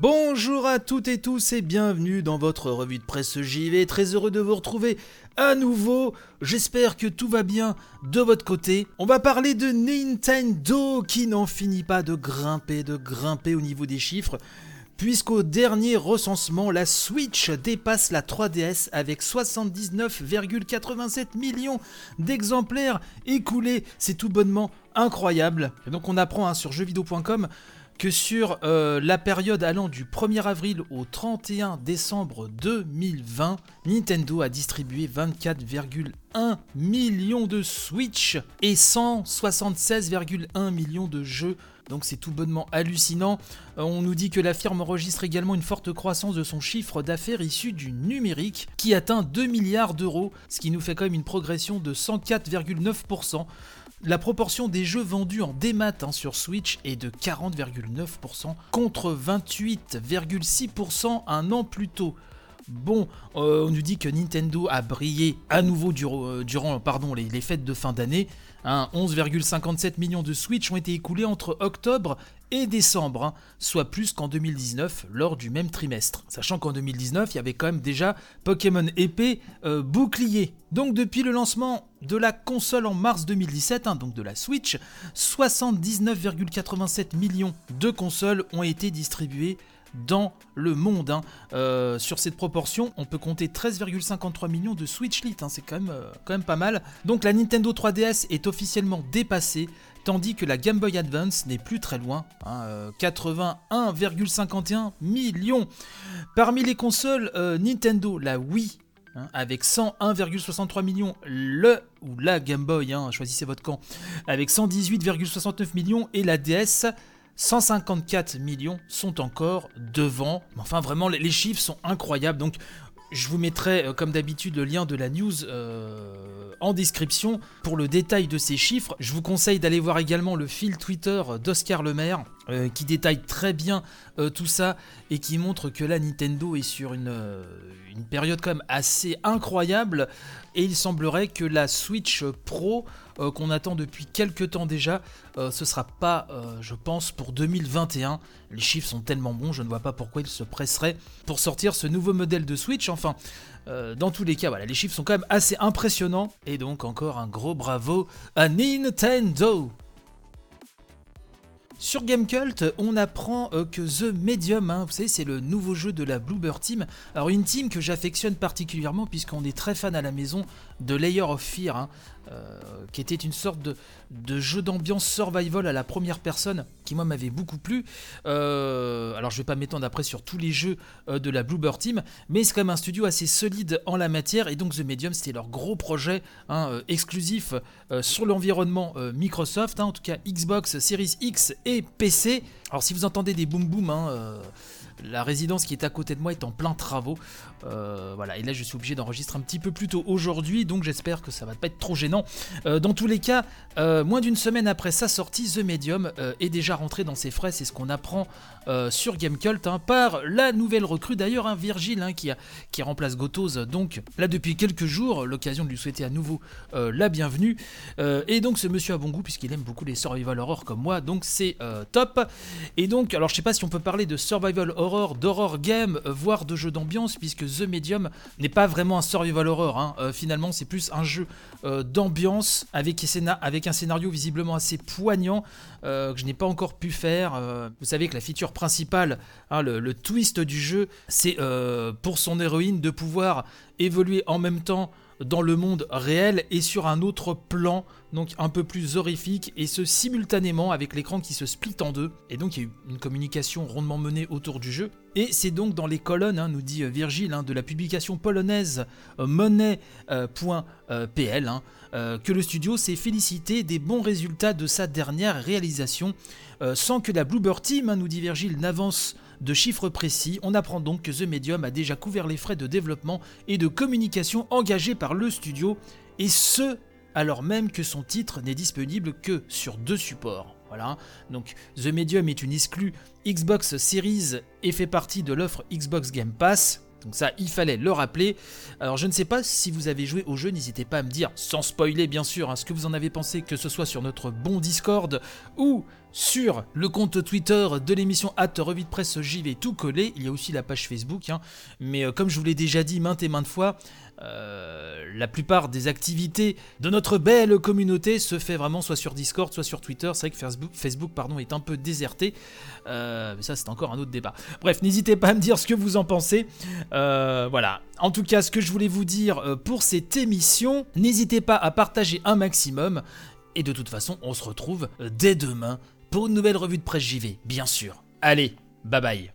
Bonjour à toutes et tous et bienvenue dans votre revue de presse JV. Très heureux de vous retrouver à nouveau. J'espère que tout va bien de votre côté. On va parler de Nintendo qui n'en finit pas de grimper, de grimper au niveau des chiffres. Puisqu'au dernier recensement, la Switch dépasse la 3DS avec 79,87 millions d'exemplaires écoulés. C'est tout bonnement incroyable. Et donc on apprend hein, sur jeuxvideo.com que sur euh, la période allant du 1er avril au 31 décembre 2020, Nintendo a distribué 24,1 millions de Switch et 176,1 millions de jeux. Donc c'est tout bonnement hallucinant. Euh, on nous dit que la firme enregistre également une forte croissance de son chiffre d'affaires issu du numérique qui atteint 2 milliards d'euros, ce qui nous fait quand même une progression de 104,9%. La proportion des jeux vendus en démat hein, sur Switch est de 40,9% contre 28,6% un an plus tôt. Bon, euh, on nous dit que Nintendo a brillé à nouveau euh, durant, les, fêtes de fin d'année. 11,57 hein. millions de Switch ont été écoulés entre octobre et décembre, hein, soit plus qu'en 2019 lors du même trimestre. Sachant qu'en 2019, il y avait quand même déjà Pokémon épée euh, bouclier. Donc depuis le lancement de la console en mars 2017, hein, donc de la Switch, 79,87 millions de consoles ont été distribuées dans le monde. Hein. Euh, sur cette proportion, on peut compter 13,53 millions de Switch Lite, c'est quand même, euh, quand même pas mal. Donc la Nintendo 3DS est officiellement dépassée tandis que la Game Boy Advance n'est plus très loin, 81,51 hein, euh, millions. Parmi les consoles Nintendo, la Wii hein, avec 101,63 millions, le ou la Game Boy, hein, choisissez votre camp, avec 118,69 millions et la DS 154 millions sont encore devant. Enfin vraiment les chiffres sont incroyables donc je vous mettrai, euh, comme d'habitude, le lien de la news euh, en description pour le détail de ces chiffres. Je vous conseille d'aller voir également le fil Twitter d'Oscar Lemaire, euh, qui détaille très bien tout ça et qui montre que la Nintendo est sur une, une période quand même assez incroyable. Et il semblerait que la Switch Pro euh, qu'on attend depuis quelques temps déjà. Euh, ce sera pas, euh, je pense, pour 2021. Les chiffres sont tellement bons, je ne vois pas pourquoi ils se presseraient pour sortir ce nouveau modèle de Switch. Enfin, dans tous les cas, voilà, les chiffres sont quand même assez impressionnants. Et donc encore un gros bravo à Nintendo. Sur Gamecult, on apprend que The Medium, hein, vous savez, c'est le nouveau jeu de la Bluebird Team. Alors une team que j'affectionne particulièrement puisqu'on est très fan à la maison de Layer of Fear. Hein. Euh, qui était une sorte de, jeu d'ambiance survival à la première personne qui moi m'avait beaucoup plu. Euh, alors je vais pas m'étendre après sur tous les jeux euh, de la Bluebird Team, mais c'est quand même un studio assez solide en la matière et donc The Medium c'était leur gros projet hein, exclusif sur l'environnement Microsoft, hein, en tout cas Xbox Series X et PC. Alors si vous entendez des boom boom, hein, la résidence qui est à côté de moi est en plein travaux. Euh, voilà, et là je suis obligé d'enregistrer un petit peu plus tôt aujourd'hui, donc j'espère que ça va pas être trop gênant. Euh, dans tous les cas, euh, moins d'une semaine après sa sortie, The Medium est déjà rentré dans ses frais, c'est ce qu'on apprend sur Gamecult hein, par la nouvelle recrue d'ailleurs, hein, Virgile, hein, qui, remplace Gotos, donc là depuis quelques jours, l'occasion de lui souhaiter à nouveau la bienvenue. et donc ce monsieur a bon goût puisqu'il aime beaucoup les survival horror comme moi, donc c'est top. Et donc, alors je sais pas si on peut parler de survival horror, d'horror game, voire de jeu d'ambiance, puisque The Medium n'est pas vraiment un survival horror. Hein. Euh, finalement, c'est plus un jeu euh, d'ambiance avec, un scénario visiblement assez poignant euh, que je n'ai pas encore pu faire. vous savez que la feature principale, hein, le, twist du jeu, c'est pour son héroïne de pouvoir évoluer en même temps dans le monde réel et sur un autre plan, donc un peu plus horrifique, et ce simultanément avec l'écran qui se split en deux. Et donc il y a eu une communication rondement menée autour du jeu. Et c'est donc dans les colonnes, hein, nous dit euh, Virgile, hein, de la publication polonaise euh, euh, hein, que le studio s'est félicité des bons résultats de sa dernière réalisation, sans que la Bluebird Team, nous dit Virgile, n'avance de chiffres précis. On apprend donc que The Medium a déjà couvert les frais de développement et de communication engagés par le studio, et ce, alors même que son titre n'est disponible que sur deux supports. Voilà, donc The Medium est une exclue Xbox Series et fait partie de l'offre Xbox Game Pass. Donc ça, il fallait le rappeler. Alors je ne sais pas si vous avez joué au jeu, n'hésitez pas à me dire, sans spoiler bien sûr, hein, ce que vous en avez pensé, que ce soit sur notre bon Discord ou sur le compte Twitter de l'émission at Revue de Presse tout collé. Il y a aussi la page Facebook. hein. Mais euh, comme je vous l'ai déjà dit maintes et maintes fois, euh, la plupart des activités de notre belle communauté se fait vraiment soit sur Discord, soit sur Twitter. C'est vrai que Facebook, Facebook pardon, est un peu déserté. Euh, mais ça, c'est encore un autre débat. Bref, n'hésitez pas à me dire ce que vous en pensez. Voilà. En tout cas, ce que je voulais vous dire pour cette émission, n'hésitez pas à partager un maximum. Et de toute façon, on se retrouve dès demain pour une nouvelle revue de presse JV, bien sûr. Allez, bye bye.